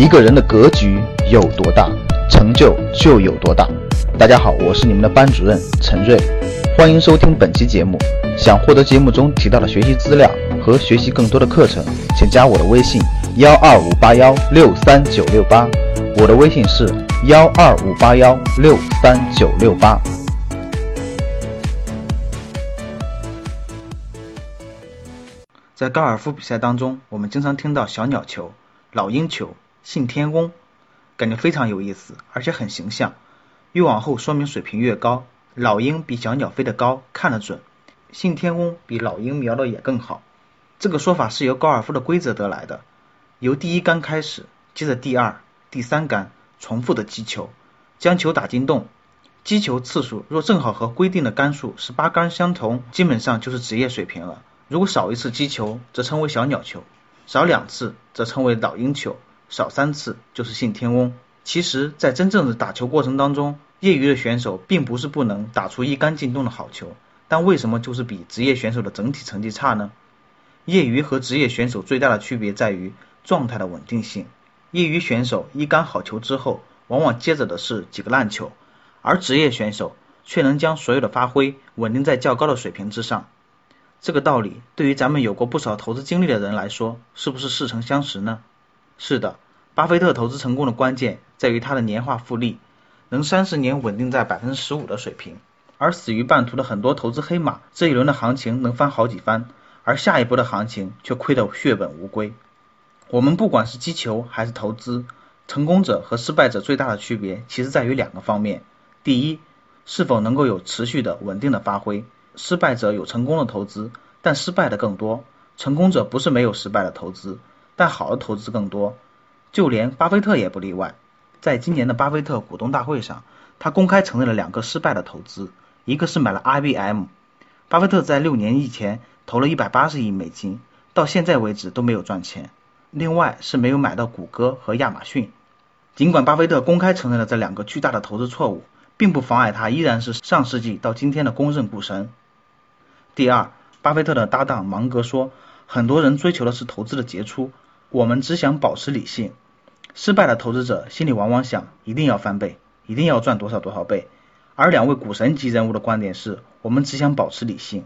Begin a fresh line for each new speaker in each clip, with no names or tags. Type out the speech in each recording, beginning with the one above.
一个人的格局有多大，成就就有多大。大家好，我是你们的班主任陈瑞，欢迎收听本期节目。想获得节目中提到的学习资料和学习更多的课程，请加我的微信：幺二五八幺六三九六八。我的微信是幺二五八幺六三九六八。在高尔夫比赛当中，我们经常听到小鸟球、老鹰球、信天翁，感觉非常有意思，而且很形象。越往后说明水平越高，老鹰比小鸟飞得高，看得准；信天翁比老鹰瞄的也更好。这个说法是由高尔夫的规则得来的，由第一杆开始，接着第二、第三杆重复的击球，将球打进洞。击球次数若正好和规定的杆数十八杆相同，基本上就是职业水平了。如果少一次击球，则称为小鸟球；少两次，则称为老鹰球；少三次，就是信天翁。其实，在真正的打球过程当中，业余的选手并不是不能打出一杆进洞的好球，但为什么就是比职业选手的整体成绩差呢？业余和职业选手最大的区别在于状态的稳定性。业余选手一杆好球之后，往往接着的是几个烂球，而职业选手却能将所有的发挥稳定在较高的水平之上。这个道理对于咱们有过不少投资经历的人来说，是不是似曾相识呢？是的，巴菲特投资成功的关键在于他的年化复利能三十年稳定在百分之十五的水平，而死于半途的很多投资黑马，这一轮的行情能翻好几番，而下一波的行情却亏得血本无归。我们不管是击球还是投资，成功者和失败者最大的区别其实在于两个方面：第一，是否能够有持续的稳定的发挥。失败者有成功的投资，但失败的更多；成功者不是没有失败的投资，但好的投资更多。就连巴菲特也不例外。在今年的巴菲特股东大会上，他公开承认了两个失败的投资，一个是买了 IBM。巴菲特在六年以前投了一百八十亿美金，到现在为止都没有赚钱。另外是没有买到谷歌和亚马逊。尽管巴菲特公开承认了这两个巨大的投资错误，并不妨碍他依然是上世纪到今天的公认股神。第二，巴菲特的搭档芒格说，很多人追求的是投资的杰出，我们只想保持理性。失败的投资者心里往往想，一定要翻倍，一定要赚多少多少倍。而两位股神级人物的观点是，我们只想保持理性。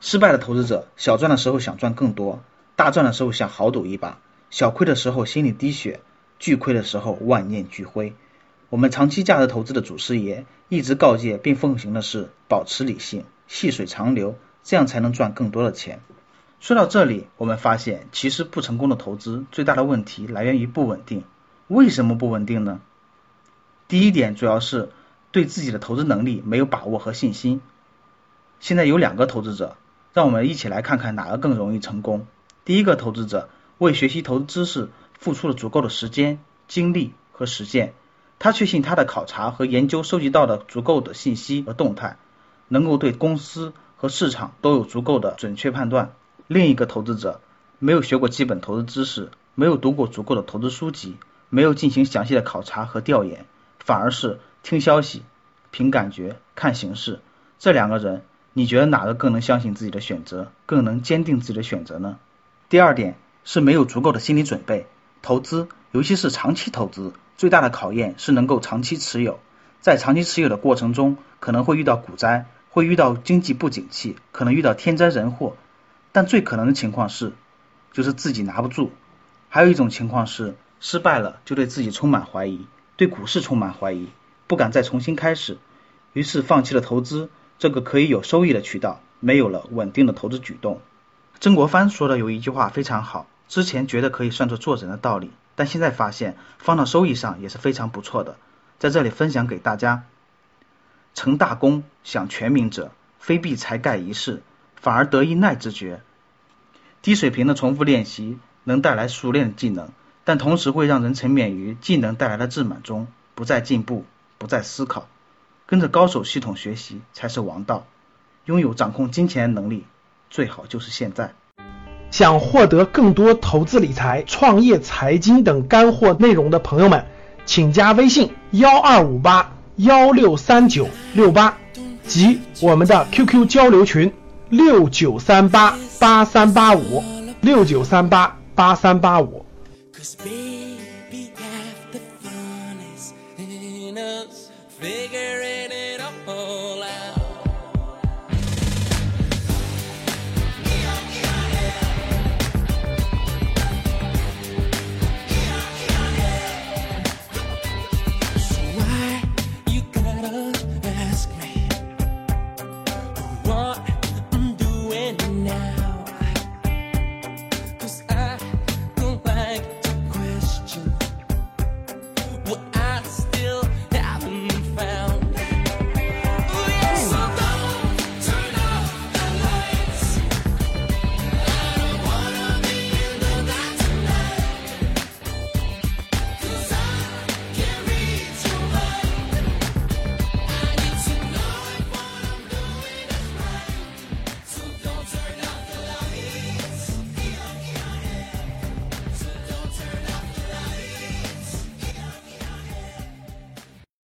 失败的投资者小赚的时候想赚更多，大赚的时候想豪赌一把，小亏的时候心里滴血，巨亏的时候万念俱灰。我们长期价值投资的祖师爷一直告诫并奉行的是保持理性，细水长流。这样才能赚更多的钱。说到这里，我们发现其实不成功的投资最大的问题来源于不稳定。为什么不稳定呢？第一点主要是对自己的投资能力没有把握和信心。现在有两个投资者，让我们一起来看看哪个更容易成功。第一个投资者为学习投资知识付出了足够的时间、精力和实践，他确信他的考察和研究收集到的足够的信息和动态，能够对公司。和市场都有足够的准确判断。另一个投资者没有学过基本投资知识，没有读过足够的投资书籍，没有进行详细的考察和调研，反而是听消息、凭感觉、看形势。这两个人，你觉得哪个更能相信自己的选择，更能坚定自己的选择呢？第二点是没有足够的心理准备。投资，尤其是长期投资，最大的考验是能够长期持有。在长期持有的过程中，可能会遇到股灾。会遇到经济不景气，可能遇到天灾人祸，但最可能的情况是，就是自己拿不住。还有一种情况是，失败了就对自己充满怀疑，对股市充满怀疑，不敢再重新开始，于是放弃了投资这个可以有收益的渠道，没有了稳定的投资举动。曾国藩说的有一句话非常好，之前觉得可以算作做人的道理，但现在发现放到收益上也是非常不错的，在这里分享给大家。成大功享全民者，非必才盖一事，反而得一耐之绝。低水平的重复练习能带来熟练的技能，但同时会让人沉湎于技能带来的自满中，不再进步，不再思考。跟着高手系统学习才是王道。拥有掌控金钱的能力，最好就是现在。
想获得更多投资理财、创业、财经等干货内容的朋友们，请加微信幺二五八。幺六三九六八及我们的 QQ 交流群六九三八八三八五六九三八八三八五。